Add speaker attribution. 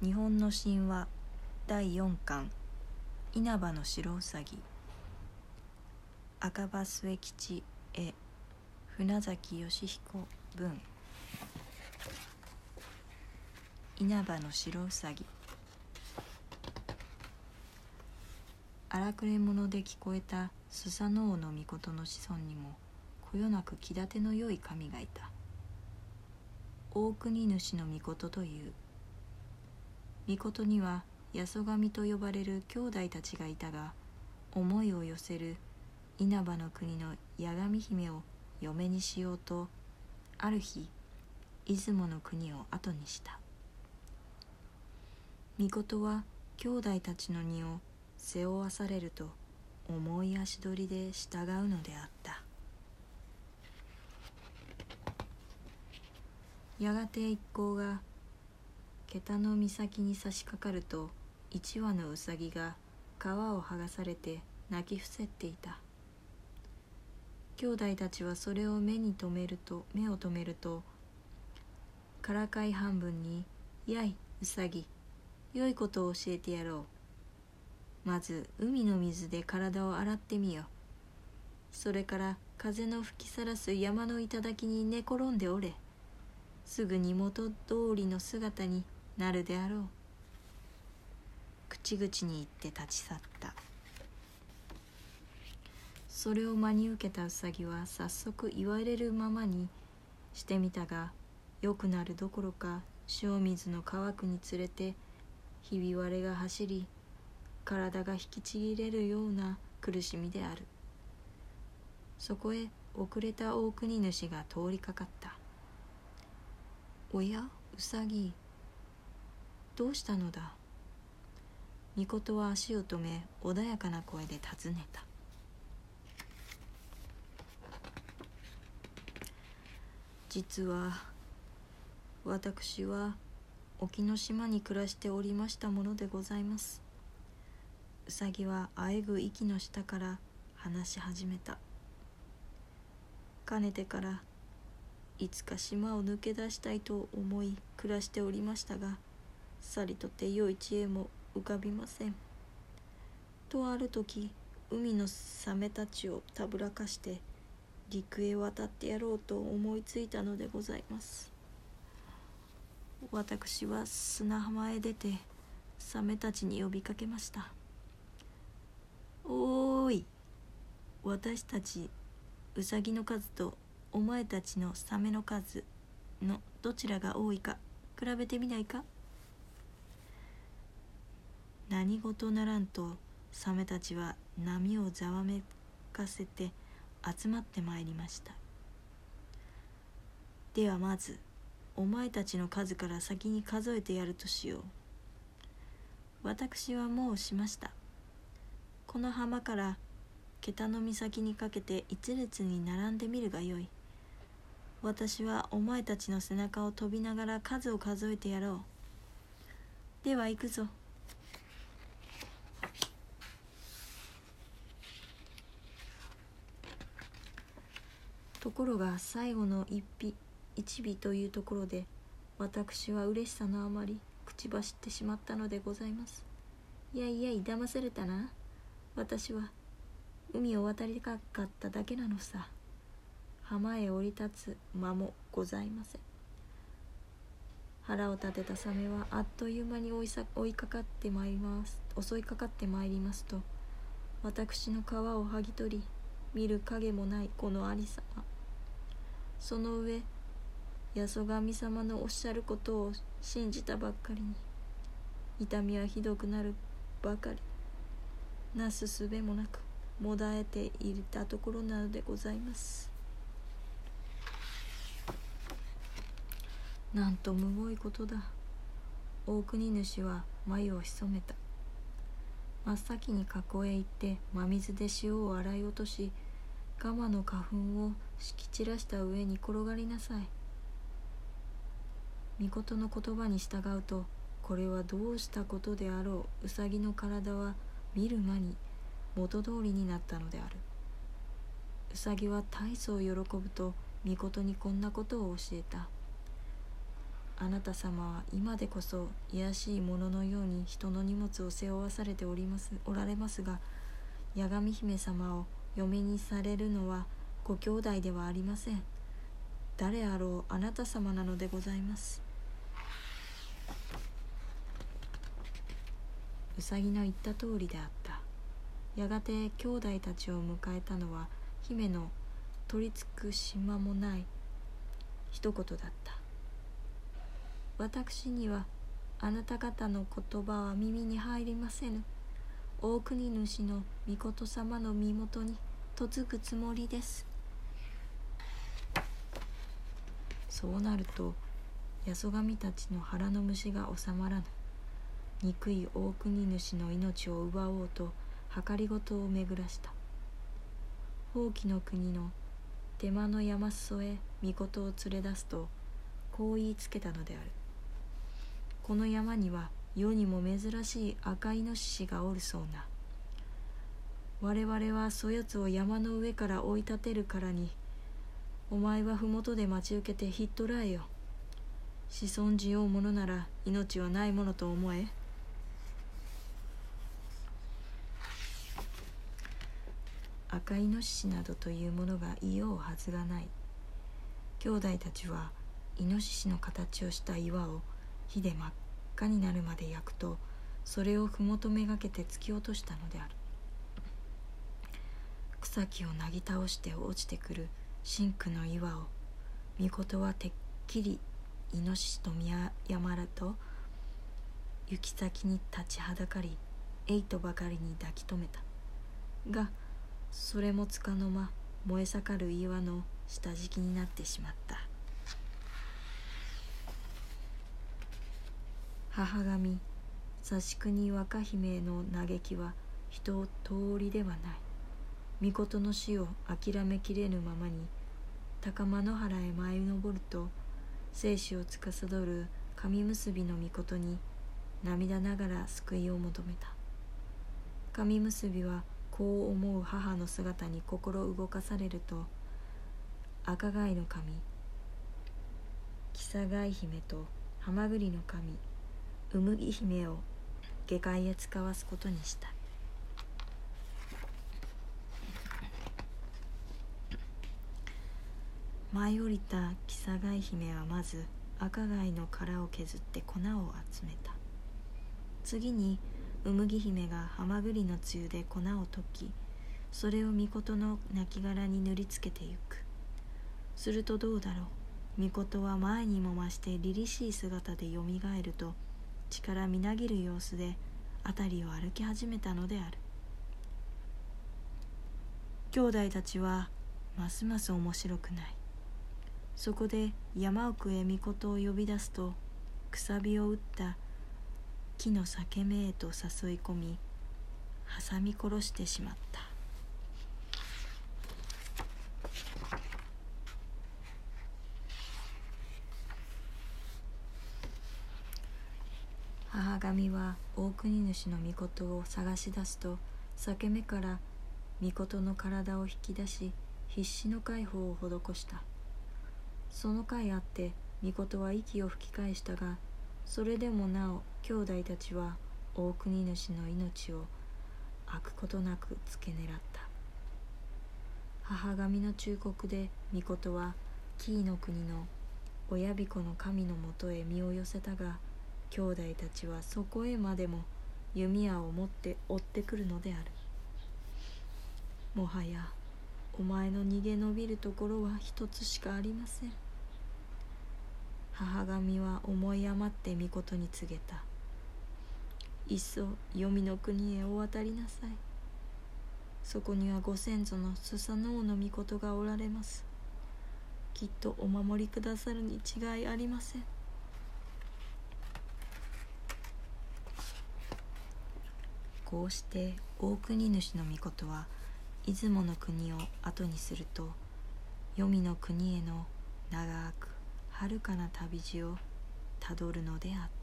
Speaker 1: 日本の神話第4巻稲葉の白うさぎ赤羽末吉絵船崎義彦文。稲葉の白うさぎ荒くれ者で聞こえたスサノオノミコトの子孫にもこよなく気立てのよい神がいた。大国主の御事という御事には八十神と呼ばれる兄弟たちがいたが思いを寄せる稲葉の国の八神姫を嫁にしようとある日出雲の国を後にした。御事は兄弟たちの荷を背負わされると重い足取りで従うのであった。やがて一行が桁の岬に差し掛かると一羽のうさぎが皮を剥がされて泣き伏せっていた。兄弟たちはそれを目に留めると目を留めるとからかい半分に「やいうさぎ良いことを教えてやろう。まず海の水で体を洗ってみよそれから風の吹きさらす山の頂に寝転んでおれ」すぐに元通りの姿になるであろう。口々に言って立ち去った。それを真に受けたウサギは早速言われるままにしてみたが良くなるどころか塩水の乾くにつれてひび割れが走り体が引きちぎれるような苦しみである。そこへ遅れた大国主が通りかかった。おやうさぎどうしたのだ？みことは足を止め穏やかな声で尋ねた。実は私は沖ノ島に暮らしておりましたものでございます。うさぎはあえぐ息の下から話し始めた。かねてからいつか島を抜け出したいと思い暮らしておりましたがさりとて良い知恵も浮かびません。とある時海のサメたちをたぶらかして陸へ渡ってやろうと思いついたのでございます。私は砂浜へ出てサメたちに呼びかけましたおーい私たちウサギの数とお前たちのサメの数のどちらが多いか比べてみないか？何事ならんとサメたちは波をざわめかせて集まってまいりました。ではまずお前たちの数から先に数えてやるとしよう。私はもうしました。この浜から桁の岬にかけて一列に並んでみるがよい。私はお前たちの背中を飛びながら数を数えてやろう。では行くぞ。ところが最後の一匹一尾というところで私は嬉しさのあまり口走ってしまったのでございます。いやいやい騙されたな。私は海を渡りたかっただけなのさ。浜へ降り立つ間もございません。腹を立てたサメはあっという間に追いさ追いかかってまいります。襲いかかってまいりますと私の皮を剥ぎ取り見る影もないこのありさま。その上八十神様のおっしゃることを信じたばっかりに痛みはひどくなるばかりなすすべもなくもだえていたところなのでございます。なんとむごいことだ。大国主は眉を潜めた。真っ先に河口へ行って真水で塩を洗い落としガマの花粉を敷き散らした上に転がりなさい。御事の言葉に従うとこれはどうしたことであろう。ウサギの体は見る間に元通りになったのである。ウサギは大層喜ぶと御事にこんなことを教えた。あなた様は今でこそ卑しいもののように人の荷物を背負わされておりますおられますが八神姫様を嫁にされるのはご兄弟ではありません。誰あろうあなた様なのでございます。うさぎの言った通りであった。やがて兄弟たちを迎えたのは姫の取りつく島もない一言だった。私にはあなた方の言葉は耳に入りませぬ。大国主の御事様の身元に嫁ぐつもりですそうなると八十神たちの腹の虫が収まらぬ憎い大国主の命を奪おうと計りごとを巡らした宝器の国の手間の山裾へ御事を連れ出すとこう言いつけたのであるこの山には世にも珍しい赤いノシシがおるそうな我々はそやつを山の上から追い立てるからにお前は麓で待ち受けてひっ捕らえよ。子孫じようものなら命はないものと思え。赤いノシシなどというものがいようはずがない。兄弟たちはイノシシの形をした岩を火で真っ赤になるまで焼くとそれを麓めがけて突き落としたのである。草木をなぎ倒して落ちてくる真紅の岩を御事はてっきりイノシシと宮山らと行き先に立ちはだかりえいとばかりに抱き留めた。がそれもつかの間燃え盛る岩の下敷きになってしまった。母神指国若姫の嘆きは人通りではない。御事の死を諦めきれぬままに高間野原へ舞い登ると生死を司る神結びの御事に涙ながら救いを求めた。神結びはこう思う母の姿に心動かされると赤貝の神キサガイ姫とハマグリの神ウムギ姫を下界へ使わすことにした。舞い降りたキサガイ姫はまず赤貝の殻を削って粉を集めた。次にうむぎ姫がハマグリのつゆで粉を溶きそれを御事の亡骸に塗りつけてゆく。するとどうだろう。御事は前にも増して凛々しい姿でよみがえると力みなぎる様子で辺りを歩き始めたのである。兄弟たちはますます面白くない。そこで山奥へ御事を呼び出すとくさびを打った木の裂け目へと誘い込み挟み殺してしまった。母神は大国主の御事を探し出すと裂け目から御事の体を引き出し必死の解放を施した。その甲斐あって御事は息を吹き返したがそれでもなお兄弟たちは大国主の命を空くことなく付け狙った。母神の忠告で御事は紀伊の国の親彦の神のもとへ身を寄せたが兄弟たちはそこへまでも弓矢を持って追ってくるのである。もはやお前の逃げ延びるところは一つしかありません。母神は思い余って御事に告げた。いっそ黄泉の国へお渡りなさい。そこにはご先祖のスサノオノミコトがおられます。きっとお守りくださるに違いありません。こうして大国主の御事は出雲の国を後にすると黄泉の国への長く遥かな旅路をたどるのであった。